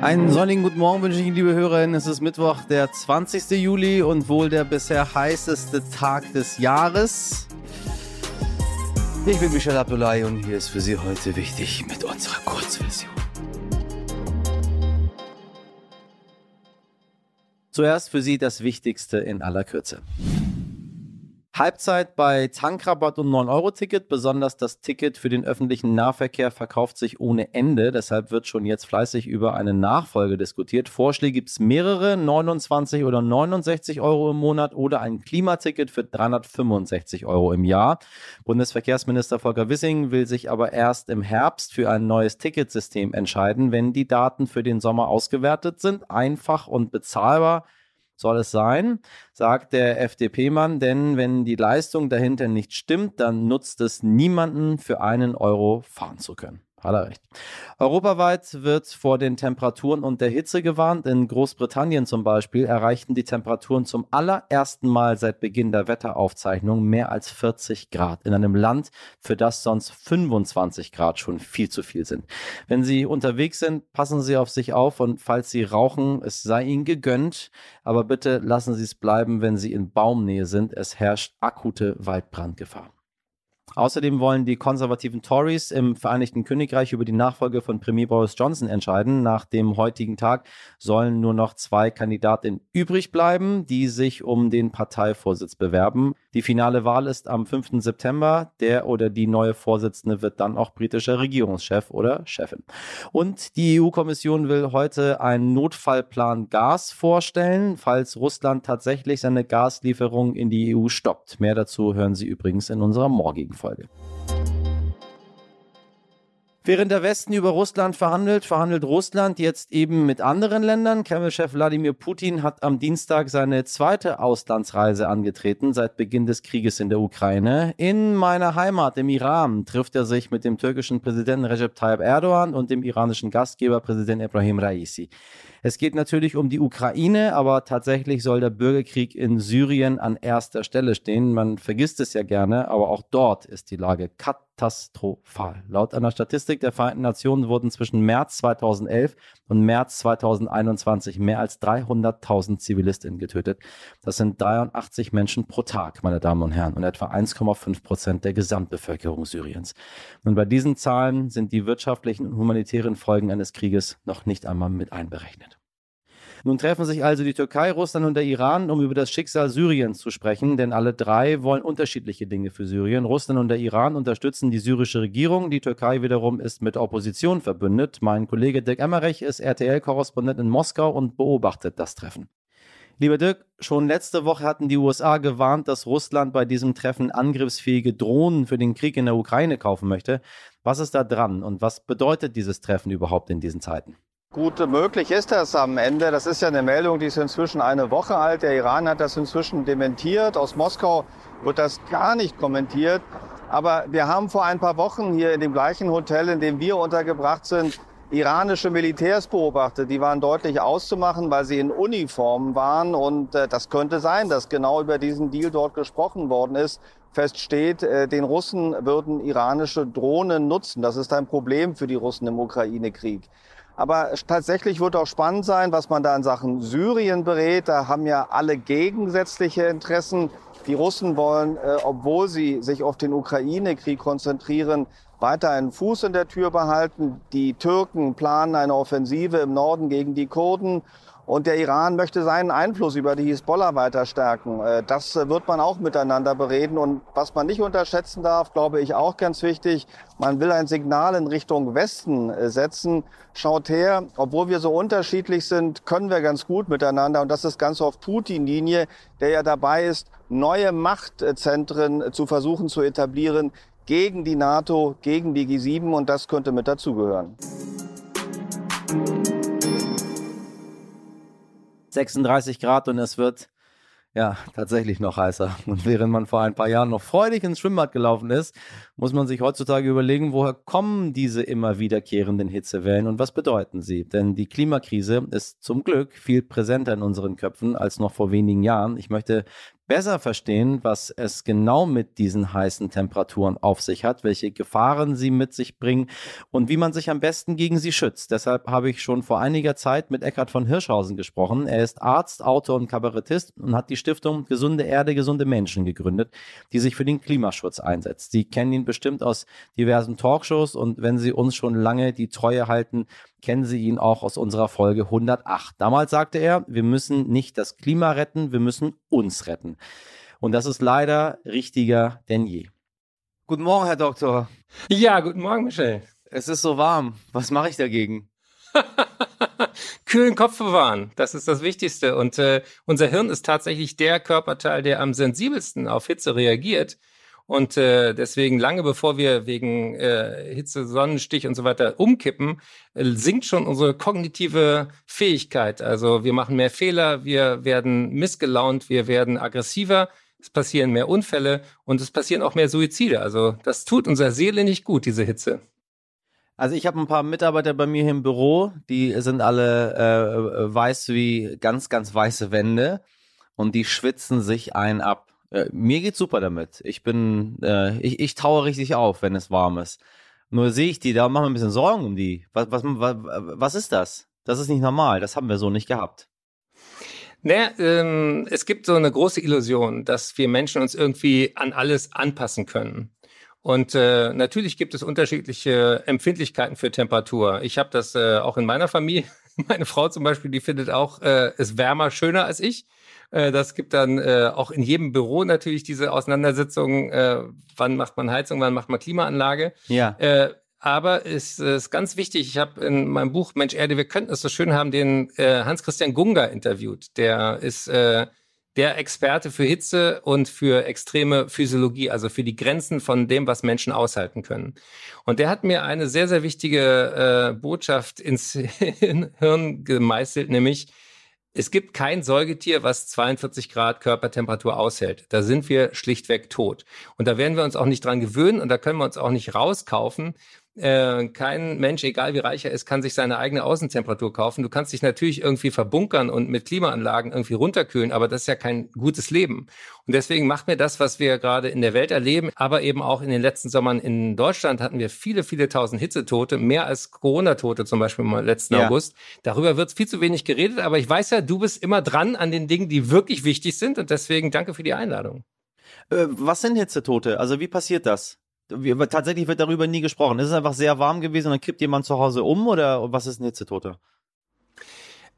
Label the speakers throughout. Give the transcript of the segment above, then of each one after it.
Speaker 1: Einen sonnigen guten Morgen wünsche ich Ihnen, liebe Hörerinnen. Es ist Mittwoch, der 20. Juli und wohl der bisher heißeste Tag des Jahres. Ich bin Michel Abdullahi und hier ist für Sie heute wichtig mit unserer Kurzversion. Zuerst für Sie das Wichtigste in aller Kürze. Halbzeit bei Tankrabatt und 9-Euro-Ticket. Besonders das Ticket für den öffentlichen Nahverkehr verkauft sich ohne Ende. Deshalb wird schon jetzt fleißig über eine Nachfolge diskutiert. Vorschläge gibt es mehrere, 29 oder 69 Euro im Monat oder ein Klimaticket für 365 Euro im Jahr. Bundesverkehrsminister Volker Wissing will sich aber erst im Herbst für ein neues Ticketsystem entscheiden, wenn die Daten für den Sommer ausgewertet sind. Einfach und bezahlbar soll es sein, sagt der FDP-Mann, denn wenn die Leistung dahinter nicht stimmt, dann nutzt es niemanden für einen Euro fahren zu können. Hat er recht. Europaweit wird vor den Temperaturen und der Hitze gewarnt. In Großbritannien zum Beispiel erreichten die Temperaturen zum allerersten Mal seit Beginn der Wetteraufzeichnung mehr als 40 Grad. In einem Land, für das sonst 25 Grad schon viel zu viel sind. Wenn Sie unterwegs sind, passen Sie auf sich auf und falls Sie rauchen, es sei Ihnen gegönnt. Aber bitte lassen Sie es bleiben, wenn Sie in Baumnähe sind. Es herrscht akute Waldbrandgefahr. Außerdem wollen die konservativen Tories im Vereinigten Königreich über die Nachfolge von Premier Boris Johnson entscheiden. Nach dem heutigen Tag sollen nur noch zwei Kandidatinnen übrig bleiben, die sich um den Parteivorsitz bewerben. Die finale Wahl ist am 5. September. Der oder die neue Vorsitzende wird dann auch britischer Regierungschef oder Chefin. Und die EU-Kommission will heute einen Notfallplan Gas vorstellen, falls Russland tatsächlich seine Gaslieferungen in die EU stoppt. Mehr dazu hören Sie übrigens in unserer morgigen Folge. história. Während der Westen über Russland verhandelt, verhandelt Russland jetzt eben mit anderen Ländern. Kreml-Chef Wladimir Putin hat am Dienstag seine zweite Auslandsreise angetreten seit Beginn des Krieges in der Ukraine. In meiner Heimat, im Iran, trifft er sich mit dem türkischen Präsidenten Recep Tayyip Erdogan und dem iranischen Gastgeber Präsident Ibrahim Raisi. Es geht natürlich um die Ukraine, aber tatsächlich soll der Bürgerkrieg in Syrien an erster Stelle stehen. Man vergisst es ja gerne, aber auch dort ist die Lage katastrophal. Laut einer Statistik der Vereinten Nationen wurden zwischen März 2011 und März 2021 mehr als 300.000 Zivilistinnen getötet. Das sind 83 Menschen pro Tag, meine Damen und Herren, und etwa 1,5 Prozent der Gesamtbevölkerung Syriens. Und bei diesen Zahlen sind die wirtschaftlichen und humanitären Folgen eines Krieges noch nicht einmal mit einberechnet. Nun treffen sich also die Türkei, Russland und der Iran, um über das Schicksal Syriens zu sprechen, denn alle drei wollen unterschiedliche Dinge für Syrien. Russland und der Iran unterstützen die syrische Regierung, die Türkei wiederum ist mit Opposition verbündet. Mein Kollege Dirk Emmerich ist RTL-Korrespondent in Moskau und beobachtet das Treffen. Lieber Dirk, schon letzte Woche hatten die USA gewarnt, dass Russland bei diesem Treffen angriffsfähige Drohnen für den Krieg in der Ukraine kaufen möchte. Was ist da dran und was bedeutet dieses Treffen überhaupt in diesen Zeiten?
Speaker 2: Gut möglich ist das am Ende. Das ist ja eine Meldung, die ist inzwischen eine Woche alt. Der Iran hat das inzwischen dementiert. Aus Moskau wird das gar nicht kommentiert. Aber wir haben vor ein paar Wochen hier in dem gleichen Hotel, in dem wir untergebracht sind, iranische Militärs beobachtet. Die waren deutlich auszumachen, weil sie in Uniform waren. Und äh, das könnte sein, dass genau über diesen Deal dort gesprochen worden ist. Fest steht, äh, den Russen würden iranische Drohnen nutzen. Das ist ein Problem für die Russen im Ukraine-Krieg. Aber tatsächlich wird auch spannend sein, was man da in Sachen Syrien berät. Da haben ja alle gegensätzliche Interessen. Die Russen wollen, äh, obwohl sie sich auf den Ukraine-Krieg konzentrieren, weiter einen Fuß in der Tür behalten. Die Türken planen eine Offensive im Norden gegen die Kurden. Und der Iran möchte seinen Einfluss über die Hisbollah weiter stärken. Äh, das wird man auch miteinander bereden. Und was man nicht unterschätzen darf, glaube ich auch ganz wichtig, man will ein Signal in Richtung Westen äh, setzen. Schaut her, obwohl wir so unterschiedlich sind, können wir ganz gut miteinander. Und das ist ganz auf Putin-Linie, der ja dabei ist, neue Machtzentren zu versuchen zu etablieren gegen die NATO, gegen die G7. Und das könnte mit dazugehören.
Speaker 1: 36 Grad und es wird ja tatsächlich noch heißer. Und während man vor ein paar Jahren noch freudig ins Schwimmbad gelaufen ist, muss man sich heutzutage überlegen, woher kommen diese immer wiederkehrenden Hitzewellen und was bedeuten sie? Denn die Klimakrise ist zum Glück viel präsenter in unseren Köpfen als noch vor wenigen Jahren. Ich möchte besser verstehen, was es genau mit diesen heißen Temperaturen auf sich hat, welche Gefahren sie mit sich bringen und wie man sich am besten gegen sie schützt. Deshalb habe ich schon vor einiger Zeit mit Eckhard von Hirschhausen gesprochen. Er ist Arzt, Autor und Kabarettist und hat die Stiftung Gesunde Erde, gesunde Menschen gegründet, die sich für den Klimaschutz einsetzt. Sie kennen ihn bestimmt aus diversen Talkshows und wenn Sie uns schon lange die Treue halten, kennen Sie ihn auch aus unserer Folge 108. Damals sagte er, wir müssen nicht das Klima retten, wir müssen uns retten. Und das ist leider richtiger denn je. Guten Morgen, Herr Doktor.
Speaker 3: Ja, guten Morgen, Michel.
Speaker 1: Es ist so warm. Was mache ich dagegen?
Speaker 3: Kühlen Kopf bewahren, das ist das Wichtigste. Und äh, unser Hirn ist tatsächlich der Körperteil, der am sensibelsten auf Hitze reagiert. Und äh, deswegen lange bevor wir wegen äh, Hitze, Sonnenstich und so weiter umkippen, äh, sinkt schon unsere kognitive Fähigkeit. Also wir machen mehr Fehler, wir werden missgelaunt, wir werden aggressiver, es passieren mehr Unfälle und es passieren auch mehr Suizide. Also das tut unserer Seele nicht gut, diese Hitze.
Speaker 1: Also ich habe ein paar Mitarbeiter bei mir hier im Büro, die sind alle äh, weiß wie ganz, ganz weiße Wände und die schwitzen sich ein ab. Äh, mir geht's super damit. Ich bin, äh, ich, ich taue richtig auf, wenn es warm ist. Nur sehe ich die, da machen wir ein bisschen Sorgen um die. Was, was, was, was ist das? Das ist nicht normal. Das haben wir so nicht gehabt.
Speaker 3: Naja, ähm, es gibt so eine große Illusion, dass wir Menschen uns irgendwie an alles anpassen können. Und äh, natürlich gibt es unterschiedliche Empfindlichkeiten für Temperatur. Ich habe das äh, auch in meiner Familie. Meine Frau zum Beispiel, die findet auch äh, es wärmer schöner als ich. Äh, das gibt dann äh, auch in jedem Büro natürlich diese Auseinandersetzung, äh, wann macht man Heizung, wann macht man Klimaanlage.
Speaker 1: Ja.
Speaker 3: Aber es ist ganz wichtig, ich habe in meinem Buch Mensch Erde, wir könnten es so schön haben, den Hans-Christian Gunga interviewt. Der ist der Experte für Hitze und für extreme Physiologie, also für die Grenzen von dem, was Menschen aushalten können. Und der hat mir eine sehr, sehr wichtige äh, Botschaft ins Hirn gemeißelt, nämlich es gibt kein Säugetier, was 42 Grad Körpertemperatur aushält. Da sind wir schlichtweg tot. Und da werden wir uns auch nicht dran gewöhnen und da können wir uns auch nicht rauskaufen, äh, kein Mensch, egal wie reich er ist, kann sich seine eigene Außentemperatur kaufen. Du kannst dich natürlich irgendwie verbunkern und mit Klimaanlagen irgendwie runterkühlen, aber das ist ja kein gutes Leben. Und deswegen macht mir das, was wir gerade in der Welt erleben, aber eben auch in den letzten Sommern in Deutschland hatten wir viele, viele tausend Hitzetote, mehr als Corona-Tote zum Beispiel im letzten ja. August. Darüber wird viel zu wenig geredet, aber ich weiß ja, du bist immer dran an den Dingen, die wirklich wichtig sind und deswegen danke für die Einladung.
Speaker 1: Äh, was sind Hitzetote? Also wie passiert das? Wir, tatsächlich wird darüber nie gesprochen. Ist es einfach sehr warm gewesen und dann kippt jemand zu Hause um oder was ist ein Hitzetoter?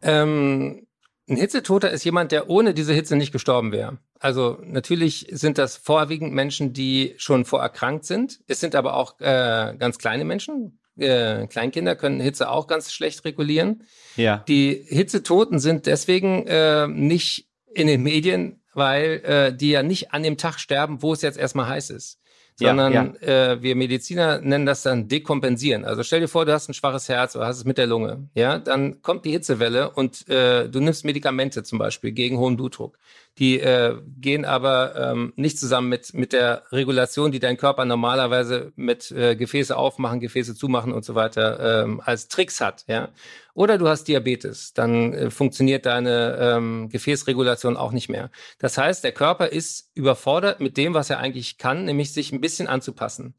Speaker 3: Ähm, ein Hitzetoter ist jemand, der ohne diese Hitze nicht gestorben wäre. Also natürlich sind das vorwiegend Menschen, die schon vorerkrankt sind. Es sind aber auch äh, ganz kleine Menschen. Äh, Kleinkinder können Hitze auch ganz schlecht regulieren.
Speaker 1: Ja.
Speaker 3: Die Hitzetoten sind deswegen äh, nicht in den Medien, weil äh, die ja nicht an dem Tag sterben, wo es jetzt erstmal heiß ist sondern ja, ja. Äh, wir Mediziner nennen das dann dekompensieren. Also stell dir vor, du hast ein schwaches Herz oder hast es mit der Lunge, ja, dann kommt die Hitzewelle und äh, du nimmst Medikamente zum Beispiel gegen hohen Blutdruck. Die äh, gehen aber ähm, nicht zusammen mit mit der Regulation, die dein Körper normalerweise mit äh, Gefäße aufmachen, Gefäße zumachen und so weiter ähm, als Tricks hat, ja. Oder du hast Diabetes, dann äh, funktioniert deine ähm, Gefäßregulation auch nicht mehr. Das heißt, der Körper ist überfordert mit dem, was er eigentlich kann, nämlich sich ein bisschen anzupassen.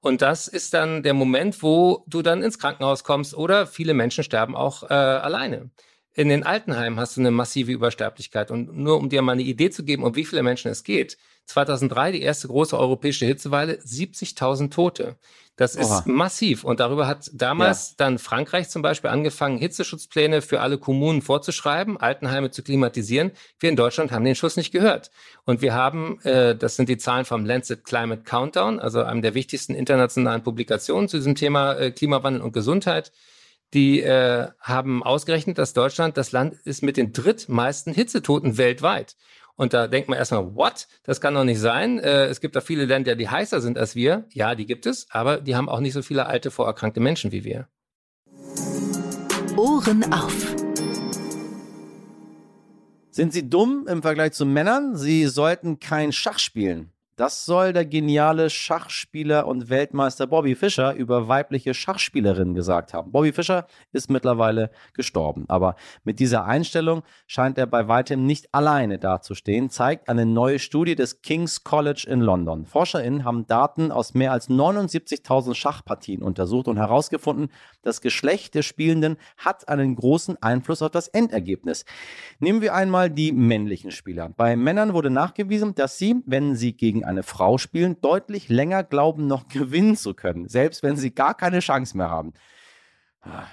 Speaker 3: Und das ist dann der Moment, wo du dann ins Krankenhaus kommst oder viele Menschen sterben auch äh, alleine. In den Altenheimen hast du eine massive Übersterblichkeit. Und nur um dir mal eine Idee zu geben, um wie viele Menschen es geht, 2003 die erste große europäische Hitzeweile, 70.000 Tote. Das ist Oha. massiv. Und darüber hat damals ja. dann Frankreich zum Beispiel angefangen, Hitzeschutzpläne für alle Kommunen vorzuschreiben, Altenheime zu klimatisieren. Wir in Deutschland haben den Schuss nicht gehört. Und wir haben, äh, das sind die Zahlen vom Lancet Climate Countdown, also einem der wichtigsten internationalen Publikationen zu diesem Thema äh, Klimawandel und Gesundheit. Die äh, haben ausgerechnet, dass Deutschland das Land ist mit den drittmeisten Hitzetoten weltweit. Und da denkt man erstmal, what? Das kann doch nicht sein. Äh, es gibt da viele Länder, die heißer sind als wir. Ja, die gibt es, aber die haben auch nicht so viele alte, vorerkrankte Menschen wie wir.
Speaker 1: Ohren auf. Sind sie dumm im Vergleich zu Männern? Sie sollten kein Schach spielen. Das soll der geniale Schachspieler und Weltmeister Bobby Fischer über weibliche Schachspielerinnen gesagt haben. Bobby Fischer ist mittlerweile gestorben, aber mit dieser Einstellung scheint er bei weitem nicht alleine dazustehen, zeigt eine neue Studie des King's College in London. ForscherInnen haben Daten aus mehr als 79.000 Schachpartien untersucht und herausgefunden, das Geschlecht der Spielenden hat einen großen Einfluss auf das Endergebnis. Nehmen wir einmal die männlichen Spieler. Bei Männern wurde nachgewiesen, dass sie, wenn sie gegen eine Frau spielen, deutlich länger glauben, noch gewinnen zu können, selbst wenn sie gar keine Chance mehr haben. Ah,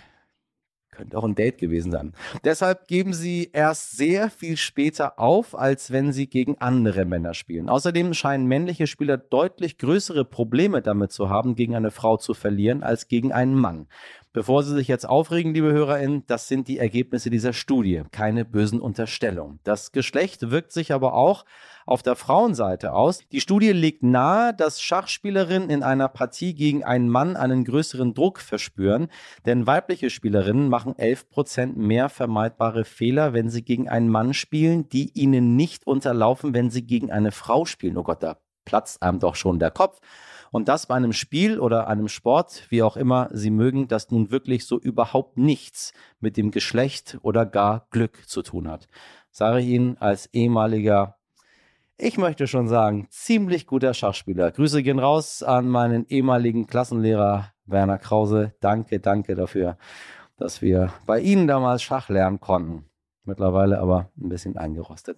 Speaker 1: könnte auch ein Date gewesen sein. Deshalb geben sie erst sehr viel später auf, als wenn sie gegen andere Männer spielen. Außerdem scheinen männliche Spieler deutlich größere Probleme damit zu haben, gegen eine Frau zu verlieren, als gegen einen Mann. Bevor Sie sich jetzt aufregen, liebe HörerInnen, das sind die Ergebnisse dieser Studie, keine bösen Unterstellungen. Das Geschlecht wirkt sich aber auch auf der Frauenseite aus. Die Studie legt nahe, dass Schachspielerinnen in einer Partie gegen einen Mann einen größeren Druck verspüren, denn weibliche Spielerinnen machen 11% mehr vermeidbare Fehler, wenn sie gegen einen Mann spielen, die ihnen nicht unterlaufen, wenn sie gegen eine Frau spielen. Oh Gott, da platzt einem doch schon der Kopf. Und das bei einem Spiel oder einem Sport, wie auch immer Sie mögen, das nun wirklich so überhaupt nichts mit dem Geschlecht oder gar Glück zu tun hat. Sage ich Ihnen als ehemaliger, ich möchte schon sagen, ziemlich guter Schachspieler. Grüße gehen raus an meinen ehemaligen Klassenlehrer Werner Krause. Danke, danke dafür, dass wir bei Ihnen damals Schach lernen konnten. Mittlerweile aber ein bisschen eingerostet.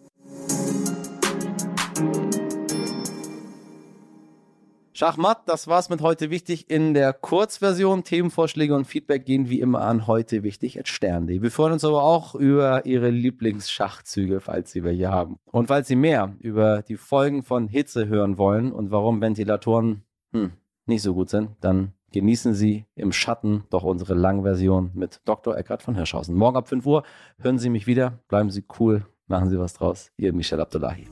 Speaker 1: Schachmatt, das war's mit heute wichtig in der Kurzversion. Themenvorschläge und Feedback gehen wie immer an heute wichtig stern.de. Wir freuen uns aber auch über Ihre Lieblingsschachzüge, falls Sie welche haben. Und falls Sie mehr über die Folgen von Hitze hören wollen und warum Ventilatoren hm, nicht so gut sind, dann genießen Sie im Schatten doch unsere Langversion mit Dr. Eckhard von Hirschhausen. Morgen ab 5 Uhr hören Sie mich wieder. Bleiben Sie cool, machen Sie was draus. Ihr Michel Abdullahi.